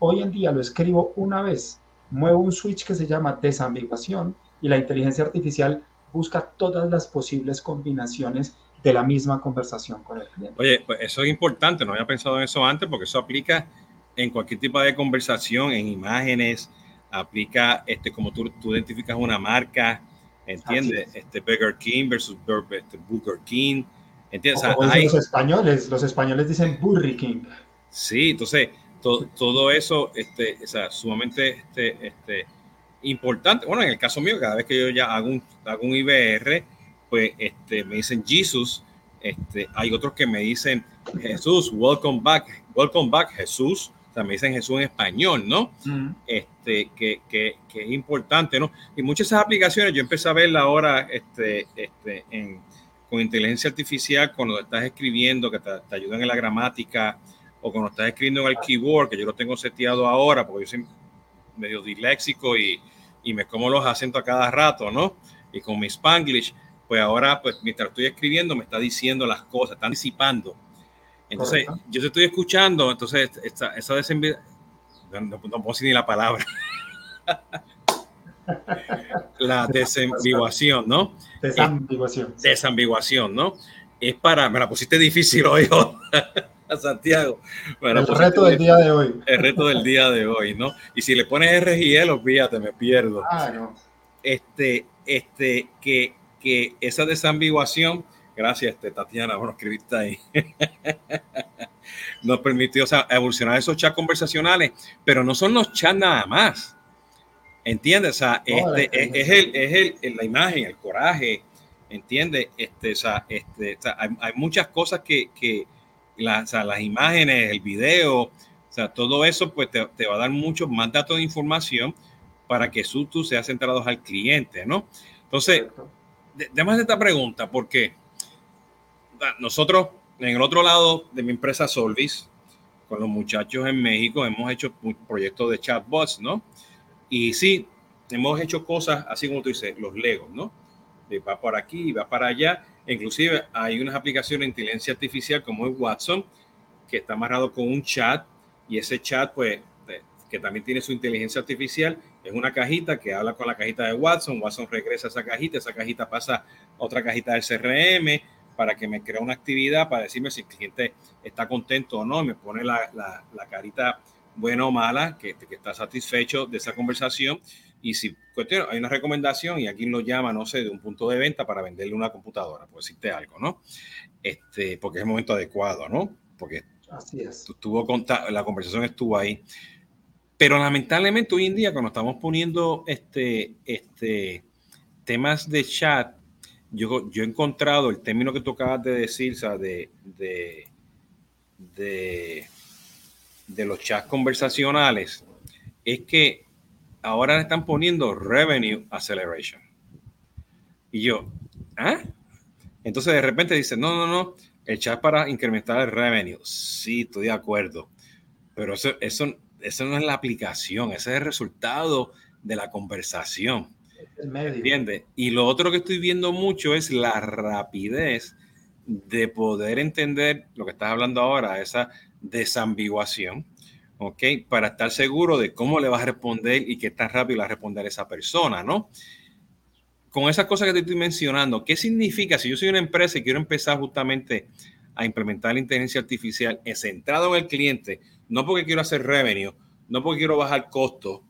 Hoy en día lo escribo una vez, muevo un switch que se llama desambiguación y la inteligencia artificial busca todas las posibles combinaciones de la misma conversación con el cliente. Oye, pues eso es importante, no había pensado en eso antes porque eso aplica en cualquier tipo de conversación, en imágenes, aplica este, como tú, tú identificas una marca, ¿entiendes? Este Burger King versus este, Burger King, ¿entiendes? los españoles, los españoles dicen Burger King. Sí, entonces todo eso, este, o sea, sumamente este, este, importante. Bueno, en el caso mío, cada vez que yo ya hago un, hago un IBR, pues este, me dicen Jesus. Este, hay otros que me dicen Jesús, welcome back, welcome back Jesús. O sea, me dicen Jesús en español, ¿no? Este, que, que, que, es importante, ¿no? Y muchas de esas aplicaciones yo empecé a verla ahora este, este, en, con inteligencia artificial cuando estás escribiendo, que te, te, ayudan en la gramática, o cuando estás escribiendo en el keyboard, que yo lo tengo seteado ahora, porque yo soy medio disléxico y, y me como los acentos a cada rato, ¿no? Y con mi spanglish, pues ahora, pues mientras estoy escribiendo, me está diciendo las cosas, está disipando. Entonces, yo te estoy escuchando, entonces, esa, esa no, no, puedo decir ni la palabra. la desambiguación, ¿no? Desambiguación. Desambiguación, ¿no? Es para, me la pusiste difícil hoy. a Santiago. el reto del día de hoy. El reto del día de hoy, ¿no? Y si le pones R y L, olvídate, me pierdo. Ah, no. Este, este, que, que esa desambiguación, gracias, este, Tatiana, bueno, escribiste ahí, nos permitió o sea, evolucionar esos chats conversacionales, pero no son los chats nada más. ¿Entiendes? O sea, este, es, el, es el, la imagen, el coraje, ¿entiendes? Este, o sea, este, o sea, hay, hay, muchas cosas que, que, las, las imágenes, el video, o sea, todo eso pues te, te, va a dar mucho más datos de información para que tú, tú seas centrado al cliente, ¿no? Entonces, déjame esta pregunta, porque nosotros en el otro lado de mi empresa Solvis, con los muchachos en México, hemos hecho un proyecto de chatbots, ¿no? Y sí, hemos hecho cosas así como tú dices, los Legos, ¿no? Va por aquí, va para allá, Inclusive hay unas aplicaciones de inteligencia artificial como es Watson, que está amarrado con un chat y ese chat, pues, que también tiene su inteligencia artificial, es una cajita que habla con la cajita de Watson, Watson regresa a esa cajita, esa cajita pasa a otra cajita del CRM para que me crea una actividad para decirme si el cliente está contento o no, me pone la, la, la carita buena o mala, que, que, está satisfecho de esa conversación y si cuestión, hay una recomendación y aquí lo llama, no sé, de un punto de venta para venderle una computadora, por decirte algo, ¿no? Este, porque es el momento adecuado, ¿no? Porque Así es. Tuvo la conversación estuvo ahí. Pero lamentablemente hoy en día, cuando estamos poniendo este, este, temas de chat, yo, yo he encontrado el término que tú acabas de decir, o sea, de, de, de, de los chats conversacionales, es que ahora están poniendo revenue acceleration. Y yo, ¿ah? Entonces de repente dice, no, no, no, el chat para incrementar el revenue. Sí, estoy de acuerdo. Pero eso, eso, eso no es la aplicación, ese es el resultado de la conversación. ¿Entiendes? Y lo otro que estoy viendo mucho es la rapidez de poder entender lo que estás hablando ahora, esa desambiguación, ¿ok? Para estar seguro de cómo le vas a responder y qué tan rápido le va a responder esa persona, ¿no? Con esas cosas que te estoy mencionando, ¿qué significa si yo soy una empresa y quiero empezar justamente a implementar la inteligencia artificial centrado en el cliente, no porque quiero hacer revenue, no porque quiero bajar costos,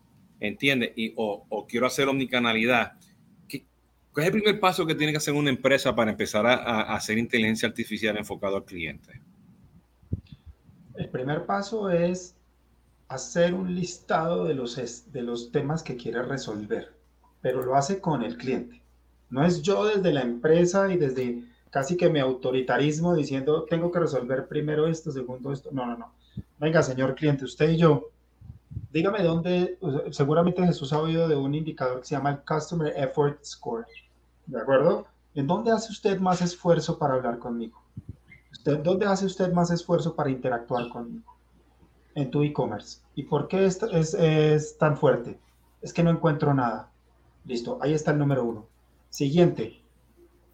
¿entiendes? Y, o, quiero hacer omnicanalidad. ¿Cuál es el primer paso que tiene que hacer una empresa para empezar a, hacer inteligencia artificial enfocado al cliente? El primer paso es hacer un listado de los, de los temas que quiere resolver, pero lo hace con el cliente. No es yo desde la empresa y desde casi que mi autoritarismo diciendo tengo que resolver primero esto, segundo esto. No, no, no. Venga, señor cliente, usted y yo, dígame dónde, seguramente Jesús ha oído de un indicador que se llama el Customer Effort Score. ¿De acuerdo? ¿En dónde hace usted más esfuerzo para hablar conmigo? ¿Usted, ¿Dónde hace usted más esfuerzo para interactuar conmigo? En tu e-commerce. ¿Y por qué es, es, es tan fuerte? Es que no encuentro nada. Listo, ahí está el número uno. Siguiente,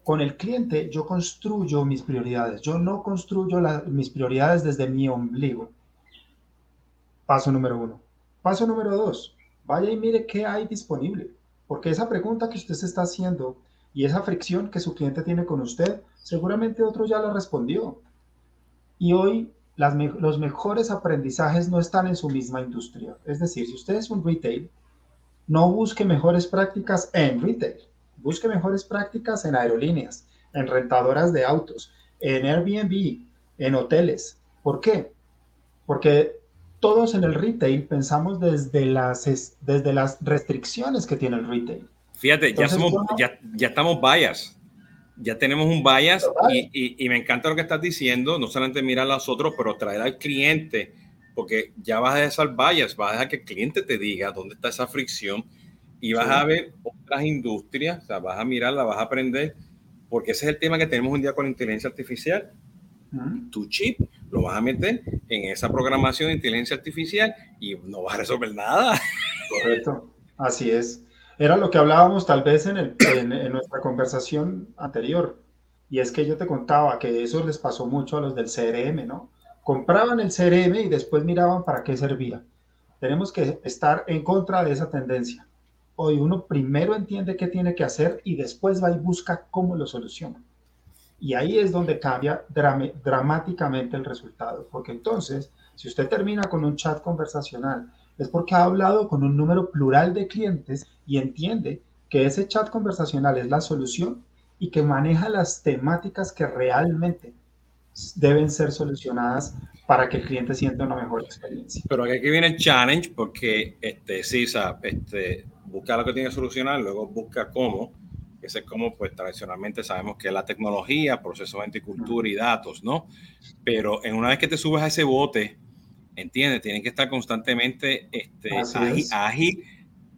con el cliente yo construyo mis prioridades. Yo no construyo mis prioridades desde mi ombligo. Paso número uno. Paso número dos. Vaya y mire qué hay disponible. Porque esa pregunta que usted se está haciendo y esa fricción que su cliente tiene con usted, seguramente otro ya la respondió. Y hoy los mejores aprendizajes no están en su misma industria. Es decir, si usted es un retail, no busque mejores prácticas en retail Busque mejores prácticas en aerolíneas, en rentadoras de autos, en Airbnb, en hoteles. ¿Por qué? Porque todos en el retail pensamos desde las, desde las restricciones que tiene el retail. Fíjate, ya, somos, ya, ya, estamos bias. Ya tenemos un bias y, y, me encanta lo que estás diciendo, no solamente mirar a los otros, pero traer al cliente, porque ya vas a dejar bias, vas a dejar que el cliente te diga dónde está esa fricción y vas a ver otras industrias, o sea, vas a mirarla, vas a aprender, porque ese es el tema que tenemos un día con la inteligencia artificial. Tu chip lo vas a meter en esa programación de inteligencia artificial y no vas a resolver nada. Correcto, así es. Era lo que hablábamos tal vez en, el, en, nuestra conversación anterior, y es que yo te contaba que eso les pasó mucho a los del CRM, ¿no? Compraban el CRM y después miraban para qué servía. Tenemos que estar en contra de esa tendencia hoy uno primero entiende qué tiene que hacer y después va y busca cómo lo soluciona. Y ahí es donde cambia dramáticamente el resultado, porque entonces, si usted termina con un chat conversacional, es porque ha hablado con un número plural de clientes y entiende que ese chat conversacional es la solución y que maneja las temáticas que realmente deben ser solucionadas para que el cliente sienta una mejor experiencia. Pero aquí viene el challenge porque este, sí, este, busca lo que tiene que solucionar, luego busca cómo. Ese es como, pues tradicionalmente sabemos que es la tecnología, procesos de cultura y datos, ¿no? Pero en una vez que te subes a ese bote, entiendes, tienen que estar constantemente este, ágil,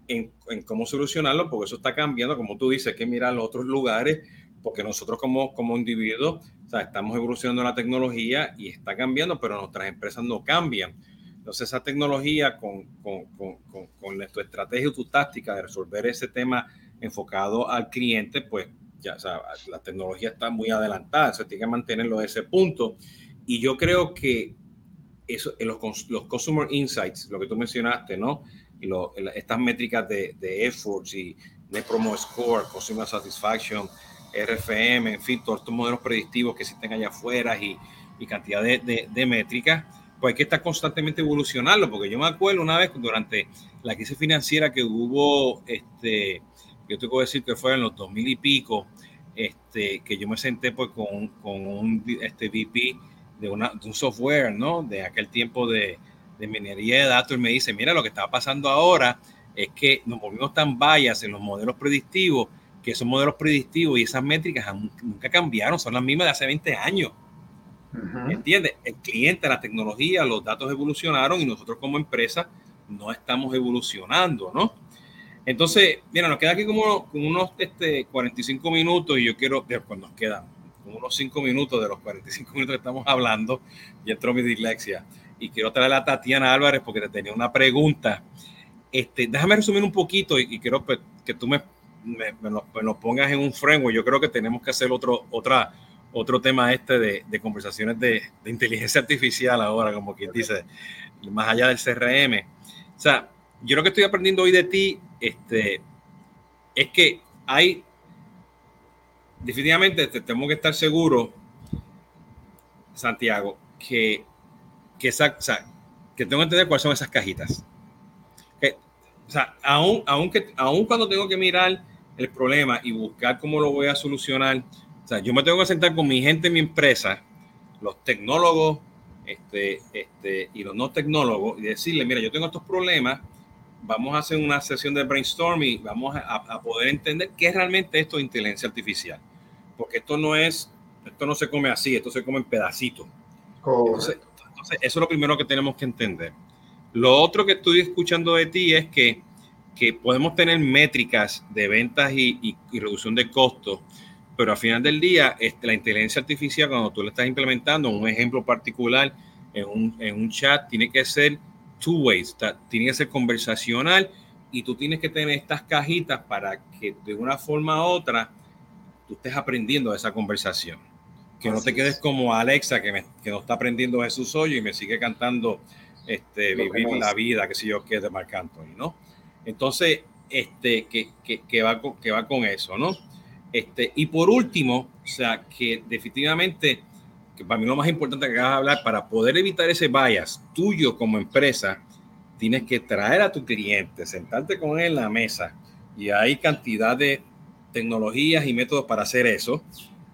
en, en, cómo solucionarlo, porque eso está cambiando, como tú dices, que mirar los otros lugares, porque nosotros como, como individuos o sea, estamos evolucionando la tecnología y está cambiando, pero nuestras empresas no cambian. Entonces, esa tecnología con, con, con, con tu estrategia o tu táctica de resolver ese tema enfocado al cliente, pues ya, o la tecnología está muy adelantada, se tiene que mantenerlo a ese punto. Y yo creo que eso, los, los Customer Insights, lo que tú mencionaste, ¿no? Y lo, estas métricas de, de efforts y de promo score, Customer Satisfaction, RFM, en fin, todos estos modelos predictivos que existen allá afuera y, y cantidad de, de métricas pues hay que estar constantemente evolucionando, porque yo me acuerdo una vez durante la crisis financiera que hubo, este, yo tengo que decir que fue en los 2000 y pico, este, que yo me senté pues con, con un este, VP de, una, de un software, ¿no? De aquel tiempo de, de minería de datos y me dice, mira, lo que está pasando ahora es que nos volvimos tan vallas en los modelos predictivos que esos modelos predictivos y esas métricas nunca cambiaron, son las mismas de hace 20 años. ¿Entiendes? El cliente, la tecnología, los datos evolucionaron y nosotros como empresa no estamos evolucionando, ¿no? Entonces, mira, nos queda aquí como, unos este, 45 minutos y yo quiero, pues nos quedan como unos 5 minutos de los 45 minutos que estamos hablando y entró mi dislexia. Y quiero traer a Tatiana Álvarez porque te tenía una pregunta. Este, déjame resumir un poquito y, quiero pues, que tú me me, pongas en un framework, yo creo que tenemos que hacer otro, otra, otro tema este de, de conversaciones de, de, inteligencia artificial ahora, como quien dice, más allá del CRM. O sea, yo lo que estoy aprendiendo hoy de ti este, es que hay, definitivamente tenemos que estar seguros, Santiago, que, que, esa, o sea, que tengo que entender cuáles son esas cajitas. Que, o sea, aún, aún, que, aún cuando tengo que mirar el problema y buscar cómo lo voy a solucionar, o sea, yo me tengo que sentar con mi gente en mi empresa, los tecnólogos este, este, y los no tecnólogos, y decirle, mira, yo tengo estos problemas, vamos a hacer una sesión de brainstorming, vamos a, a, poder entender qué es realmente esto de inteligencia artificial. Porque esto no es, esto no se come así, esto se come en pedacitos. Entonces, entonces, eso es lo primero que tenemos que entender. Lo otro que estoy escuchando de ti es que, que podemos tener métricas de ventas y, y, y reducción de costos, pero al final del día, la inteligencia artificial, cuando tú la estás implementando, un ejemplo particular, en un, en un chat, tiene que ser two ways, tiene que ser conversacional y tú tienes que tener estas cajitas para que de una forma u otra tú estés aprendiendo de esa conversación. Que no te quedes como Alexa, que, me, que no está aprendiendo Jesús hoy y me sigue cantando este, Vivir la vida, que sé yo, que es de Marc Anthony, ¿no? Entonces, este, que, que, que, va con, que va con eso, ¿no? Este, y por último, o sea, que definitivamente que para mí lo más importante que acabas de hablar, para poder evitar ese bias tuyo como empresa, tienes que traer a tu cliente, sentarte con él en la mesa y hay cantidad de tecnologías y métodos para hacer eso,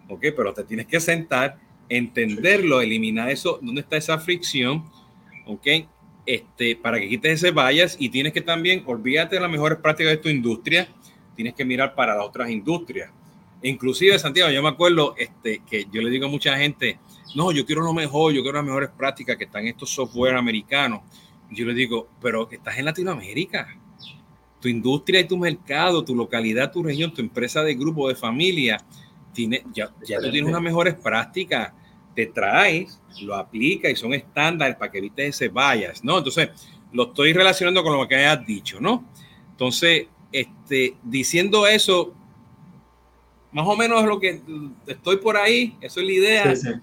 ¿ok? Pero te tienes que sentar, entenderlo, eliminar eso, dónde está esa fricción, ¿ok? Este, para que quites ese bias y tienes que también, olvídate de las mejores prácticas de tu industria, tienes que mirar para las otras industrias. Inclusive, Santiago, yo me acuerdo este, que yo le digo a mucha gente, no, yo quiero lo mejor, yo quiero las mejores prácticas que están estos software americanos. Yo le digo, pero estás en Latinoamérica. Tu industria y tu mercado, tu localidad, tu región, tu empresa de grupo, de familia, tiene, ya, ya tú tienes unas mejores prácticas. Te traes, lo aplicas y son estándares para que evites ese bias, ¿no? Entonces, lo estoy relacionando con lo que hayas dicho, ¿no? Entonces, este, diciendo eso, más o menos lo que estoy por ahí, eso es la idea. Sí, sí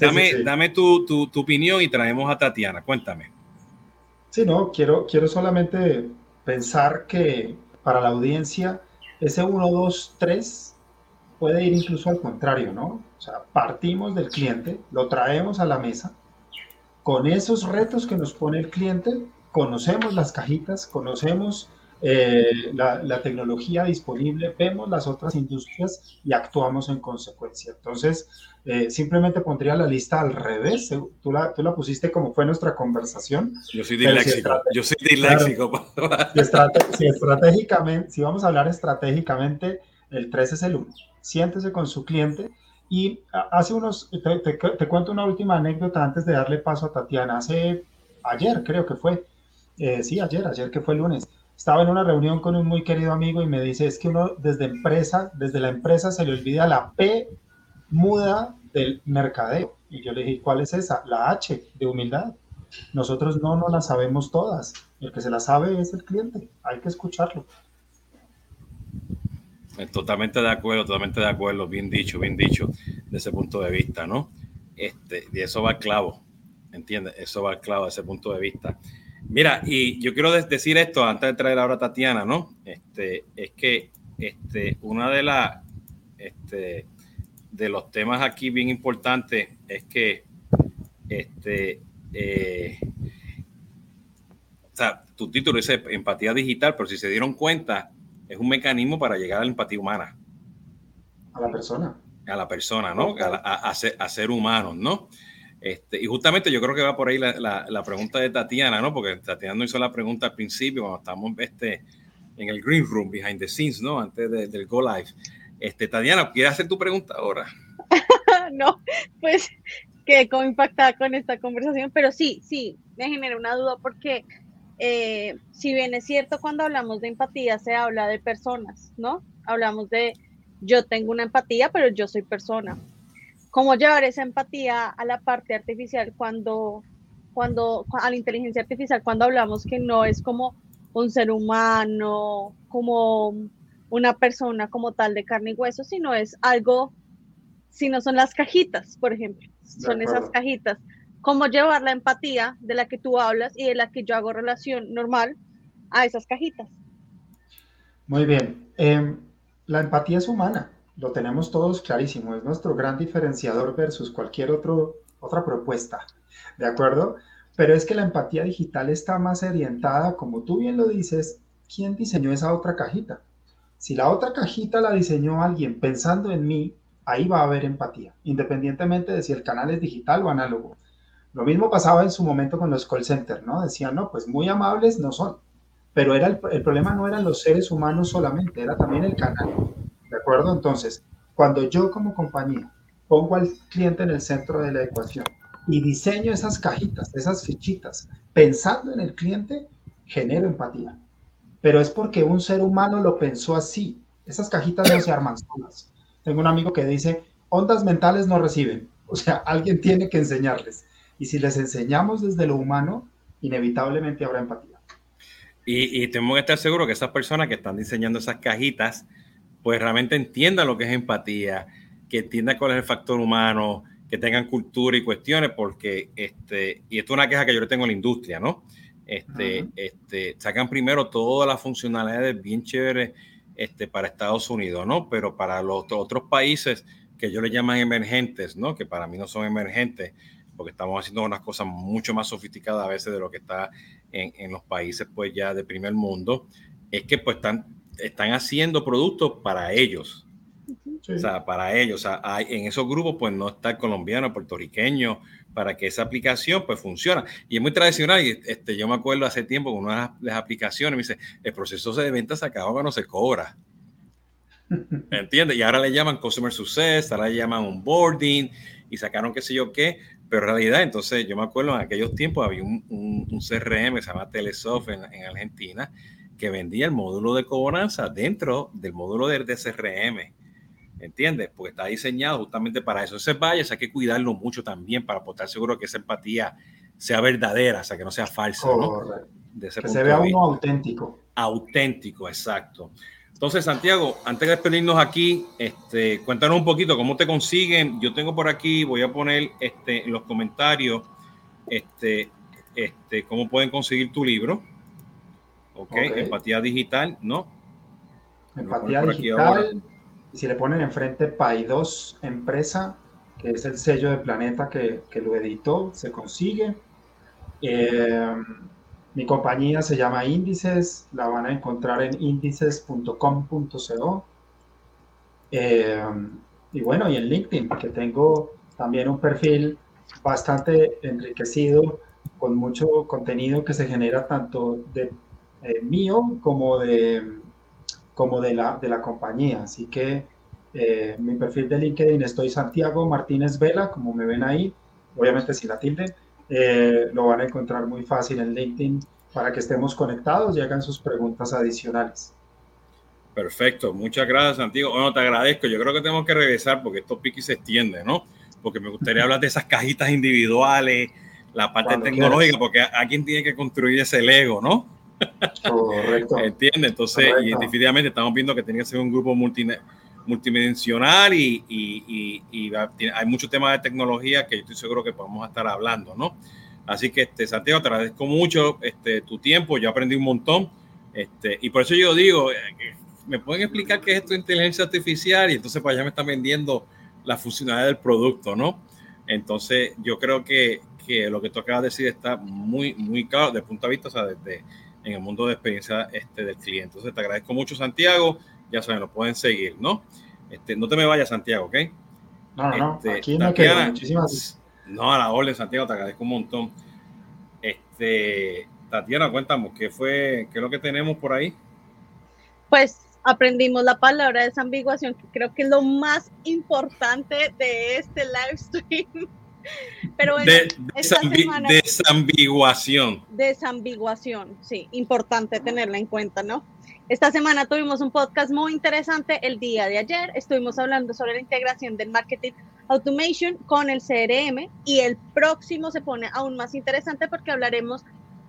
dame dame tu, tu, tu, opinión y traemos a Tatiana. Cuéntame. Sí, no, quiero, quiero solamente pensar que para la audiencia ese 1, 2, 3 puede ir incluso al contrario, ¿no? O sea, partimos del cliente, lo traemos a la mesa, con esos retos que nos pone el cliente, conocemos las cajitas, conocemos eh, la, la, tecnología disponible, vemos las otras industrias y actuamos en consecuencia. Entonces, eh, simplemente pondría la lista al revés. Tú la, tú la pusiste como fue nuestra conversación. Yo soy disléxico. Si yo soy disléxico. Claro, si, estratégicamente, si vamos a hablar estratégicamente, el 3 es el 1. Siéntese con su cliente. Y hace unos, te, te, te, cuento una última anécdota antes de darle paso a Tatiana. Hace ayer, creo que fue, eh, sí, ayer, ayer que fue el lunes, estaba en una reunión con un muy querido amigo y me dice, es que uno desde empresa, desde la empresa se le olvida la P muda del mercadeo. Y yo le dije, ¿cuál es esa? La H de humildad. Nosotros no no la sabemos todas. El que se la sabe es el cliente. Hay que escucharlo. Totalmente de acuerdo, totalmente de acuerdo. Bien dicho, bien dicho, de ese punto de vista, ¿no? Este, y eso va al clavo, ¿entiendes? Eso va al clavo de ese punto de vista. Mira, y yo quiero decir esto antes de traer ahora a Tatiana, ¿no? Este, es que este, una de las, este, de los temas aquí bien importantes es que este, eh, o sea, tu título dice empatía digital, pero si se dieron cuenta, es un mecanismo para llegar a la empatía humana. A la persona. A la persona, ¿no? A, ser, a ser humanos, ¿no? Este, y justamente yo creo que va por ahí la, pregunta de Tatiana, ¿no? Porque Tatiana no hizo la pregunta al principio, cuando estábamos este, en el green room, behind the scenes, ¿no? Antes del Go Live. Este, Tatiana, ¿quieres hacer tu pregunta ahora? no, pues quedé como impactada con esta conversación, pero sí, sí, me genera una duda porque eh, si bien es cierto cuando hablamos de empatía se habla de personas, ¿no? Hablamos de yo tengo una empatía, pero yo soy persona. ¿Cómo llevar esa empatía a la parte artificial cuando, cuando, a la inteligencia artificial, cuando hablamos que no es como un ser humano, como una persona como tal de carne y hueso, sino es algo, si no son las cajitas, por ejemplo, son esas cajitas. Cómo llevar la empatía de la que tú hablas y de la que yo hago relación normal a esas cajitas. Muy bien. Em, la empatía es humana, lo tenemos todos clarísimo, es nuestro gran diferenciador versus cualquier otro, otra propuesta, ¿de acuerdo? Pero es que la empatía digital está más orientada, como tú bien lo dices, ¿quién diseñó esa otra cajita? Si la otra cajita la diseñó alguien pensando en mí, ahí va a haber empatía, independientemente de si el canal es digital o análogo. Lo mismo pasaba en su momento con los call centers, ¿no? Decían, no, pues muy amables no son. Pero era el, el problema no eran los seres humanos solamente, era también el canal. ¿De acuerdo? Entonces, cuando yo como compañía pongo al cliente en el centro de la ecuación y diseño esas cajitas, esas fichitas, pensando en el cliente, genero empatía pero es porque un ser humano lo pensó así. Esas cajitas no se arman solas. Tengo un amigo que dice, ondas mentales no reciben. O sea, alguien tiene que enseñarles. Y si les enseñamos desde lo humano, inevitablemente habrá empatía. Y, y que estar seguros que esas personas que están diseñando esas cajitas, pues realmente entiendan lo que es empatía, que entiendan cuál es el factor humano, que tengan cultura y cuestiones, porque, este, y esto es una queja que yo tengo en la industria, ¿no? Este, este, sacan primero todas las funcionalidades bien chéveres este, para Estados Unidos, ¿no? Pero para los otros países que yo le llaman emergentes, ¿no? Que para mí no son emergentes, porque estamos haciendo unas cosas mucho más sofisticadas a veces de lo que está en, en los países, pues ya de primer mundo, es que pues están, están haciendo productos para ellos. O sea, para ellos, o sea, hay, en esos grupos pues no está el colombiano, el puertorriqueño, para que esa aplicación pues funcione. Y es muy tradicional, y este, yo me acuerdo hace tiempo con una de las aplicaciones, me dice, el proceso de venta se acaba cuando se cobra. ¿Entiendes? Y ahora le llaman Customer Success, ahora le llaman Onboarding, y sacaron qué sé yo qué, pero en realidad, entonces yo me acuerdo en aquellos tiempos había un, un, CRM que se llama Telesoft en, en, Argentina, que vendía el módulo de cobranza dentro del módulo de, de CRM. ¿entiendes? Porque está diseñado justamente para eso. Ese bias hay que cuidarlo mucho también para estar seguro que esa empatía sea verdadera, o sea, que no sea falsa. ¿no? que se vea uno auténtico. Auténtico, exacto. Entonces, Santiago, antes de despedirnos aquí, este, cuéntanos un poquito cómo te consiguen. Yo tengo por aquí, voy a poner este, en los comentarios este, este, cómo pueden conseguir tu libro. Ok, okay. empatía digital, ¿no? Empatía digital si le ponen enfrente Pay2 Empresa, que es el sello de Planeta que, que lo editó, se consigue. Eh, mi compañía se llama Índices, la van a encontrar en índices.com.co. Eh, y bueno, y en LinkedIn, que tengo también un perfil bastante enriquecido con mucho contenido que se genera tanto de eh, mío como de como de la, de la compañía. Así que eh, mi perfil de LinkedIn estoy Santiago Martínez Vela, como me ven ahí, obviamente sin la tilde, eh, lo van a encontrar muy fácil en LinkedIn para que estemos conectados y hagan sus preguntas adicionales. Perfecto, muchas gracias Santiago. Bueno, te agradezco. Yo creo que tenemos que regresar porque esto piqui se extiende, ¿no? Porque me gustaría hablar de esas cajitas individuales, la parte tecnológica, porque alguien tiene que construir ese Lego, ¿no? Correcto. ¿Entiendes? Entonces, y definitivamente estamos viendo que tiene que ser un grupo multidimensional y, y, y, hay muchos temas de tecnología que yo estoy seguro que podemos estar hablando, ¿no? Así que, este, Santiago, te agradezco mucho este, tu tiempo, yo aprendí un montón, este, y por eso yo digo, eh, ¿me pueden explicar qué es esto de inteligencia artificial? Y entonces, pues ya me están vendiendo la funcionalidad del producto, ¿no? Entonces, yo creo que, que lo que tú acabas de decir está muy, muy claro desde el punto de vista, o sea, desde en el mundo de experiencia este, del cliente. Entonces, te agradezco mucho, Santiago. Ya saben, lo pueden seguir, ¿no? Este, no te me vayas, Santiago, ¿ok? No, no, este, aquí no Tatiana, muchísimas No, a la orden, Santiago, te agradezco un montón. Este, Tatiana, cuéntame, ¿qué fue, qué es lo que tenemos por ahí? Pues aprendimos la palabra desambiguación, que creo que es lo más importante de este live stream. Pero bueno, de, desambiguación. Desambiguación, sí, importante tenerla en cuenta, ¿no? Esta semana tuvimos un podcast muy interesante el día de ayer. Estuvimos hablando sobre la integración del marketing automation con el CRM y el próximo se pone aún más interesante porque hablaremos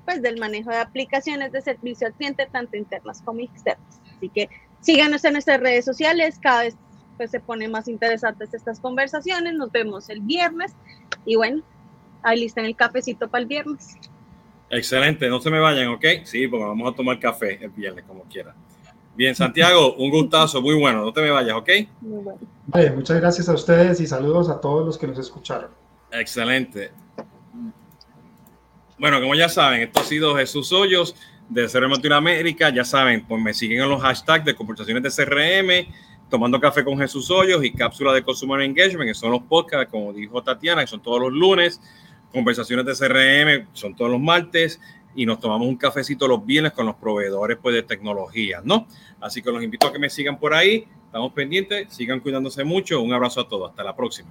pues del manejo de aplicaciones de servicio al cliente tanto internas como externas. Así que síganos en nuestras redes sociales, cada vez pues se ponen más interesantes estas conversaciones, nos vemos el viernes y bueno, ahí lista el cafecito para el viernes. Excelente, no se me vayan, ¿ok? Sí, porque vamos a tomar café el viernes, como quiera. Bien, Santiago, un gustazo, muy bueno, no te me vayas, ¿ok? Muy bueno. Vale, muchas gracias a ustedes y saludos a todos los que nos escucharon. Excelente. Bueno, como ya saben, esto ha sido Jesús Hoyos de CRM Latinoamérica. Ya saben, pues me siguen en los hashtags de conversaciones de CRM, tomando café con Jesús Hoyos y cápsula de Consumer Engagement, que son los podcasts, como dijo Tatiana, que son todos los lunes. Conversaciones de CRM son todos los martes y nos tomamos un cafecito los viernes con los proveedores pues, de tecnología, ¿no? Así que los invito a que me sigan por ahí. Estamos pendientes, sigan cuidándose mucho. Un abrazo a todos. Hasta la próxima.